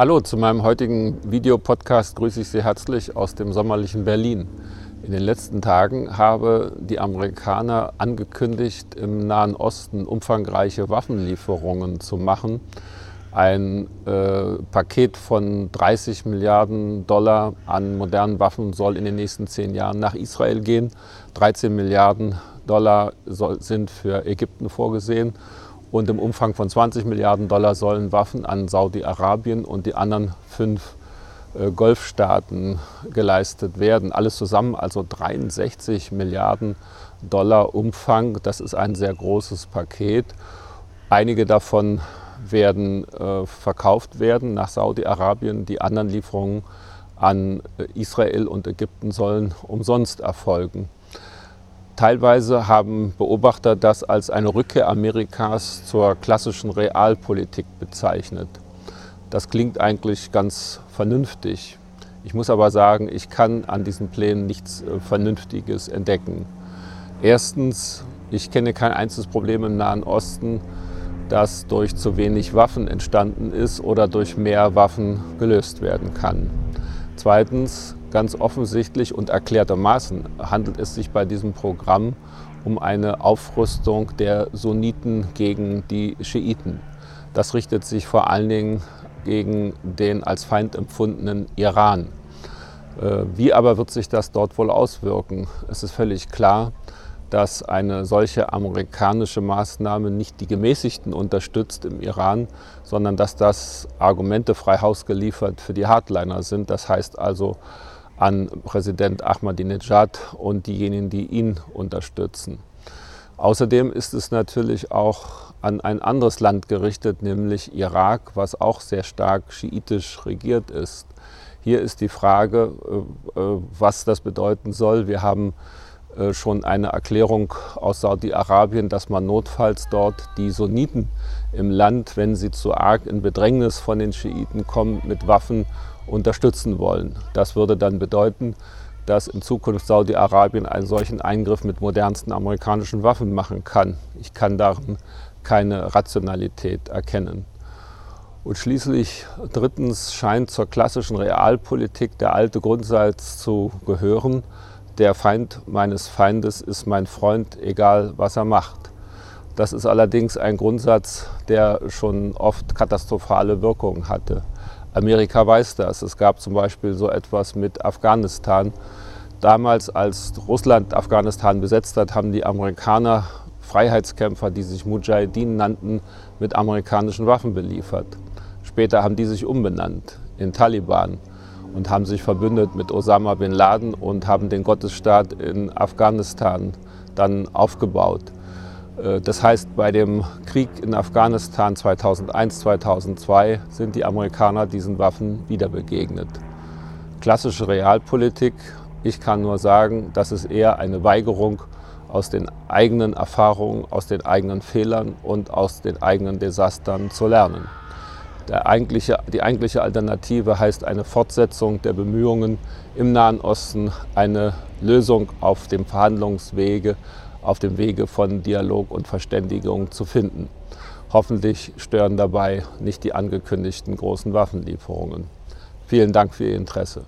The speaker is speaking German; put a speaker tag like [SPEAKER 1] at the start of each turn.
[SPEAKER 1] Hallo zu meinem heutigen Videopodcast grüße ich Sie herzlich aus dem sommerlichen Berlin. In den letzten Tagen habe die Amerikaner angekündigt, im Nahen Osten umfangreiche Waffenlieferungen zu machen. Ein äh, Paket von 30 Milliarden Dollar an modernen Waffen soll in den nächsten zehn Jahren nach Israel gehen. 13 Milliarden Dollar soll, sind für Ägypten vorgesehen. Und im Umfang von 20 Milliarden Dollar sollen Waffen an Saudi-Arabien und die anderen fünf äh, Golfstaaten geleistet werden. Alles zusammen also 63 Milliarden Dollar Umfang. Das ist ein sehr großes Paket. Einige davon werden äh, verkauft werden nach Saudi-Arabien. Die anderen Lieferungen an äh, Israel und Ägypten sollen umsonst erfolgen. Teilweise haben Beobachter das als eine Rückkehr Amerikas zur klassischen Realpolitik bezeichnet. Das klingt eigentlich ganz vernünftig. Ich muss aber sagen, ich kann an diesen Plänen nichts äh, Vernünftiges entdecken. Erstens, ich kenne kein einziges Problem im Nahen Osten, das durch zu wenig Waffen entstanden ist oder durch mehr Waffen gelöst werden kann. Zweitens, ganz offensichtlich und erklärtermaßen handelt es sich bei diesem Programm um eine Aufrüstung der Sunniten gegen die Schiiten. Das richtet sich vor allen Dingen gegen den als Feind empfundenen Iran. Äh, wie aber wird sich das dort wohl auswirken? Es ist völlig klar, dass eine solche amerikanische Maßnahme nicht die Gemäßigten unterstützt im Iran, sondern dass das Argumente frei Haus geliefert für die Hardliner sind. Das heißt also an Präsident Ahmadinejad und diejenigen, die ihn unterstützen. Außerdem ist es natürlich auch an ein anderes Land gerichtet, nämlich Irak, was auch sehr stark schiitisch regiert ist. Hier ist die Frage, äh, äh, was das bedeuten soll. Wir haben schon eine Erklärung aus Saudi-Arabien, dass man notfalls dort die Sunniten im Land, wenn sie zu arg in Bedrängnis von den Schiiten kommen, mit Waffen unterstützen wollen. Das würde dann bedeuten, dass in Zukunft Saudi-Arabien einen solchen Eingriff mit modernsten amerikanischen Waffen machen kann. Ich kann darin keine Rationalität erkennen. Und schließlich drittens scheint zur klassischen Realpolitik der alte Grundsatz zu gehören, der Feind meines Feindes ist mein Freund, egal was er macht. Das ist allerdings ein Grundsatz, der schon oft katastrophale Wirkungen hatte. Amerika weiß das. Es gab zum Beispiel so etwas mit Afghanistan. Damals, als Russland Afghanistan besetzt hat, haben die Amerikaner Freiheitskämpfer, die sich Mujahideen nannten, mit amerikanischen Waffen beliefert. Später haben die sich umbenannt in Taliban und haben sich verbündet mit Osama bin Laden und haben den Gottesstaat in Afghanistan dann aufgebaut. Äh, das heißt, bei dem Krieg in Afghanistan 2001, 2002 sind die Amerikaner diesen Waffen wieder begegnet. Klassische Realpolitik, ich kann nur sagen, das ist eher eine Weigerung aus den eigenen Erfahrungen, aus den eigenen Fehlern und aus den eigenen Desastern zu lernen. Eigentliche, die eigentliche Alternative heißt eine Fortsetzung der Bemühungen im Nahen Osten, eine Lösung auf dem Verhandlungswege, auf dem Wege von Dialog und Verständigung zu finden. Hoffentlich stören dabei nicht die angekündigten großen Waffenlieferungen. Vielen Dank für Ihr Interesse.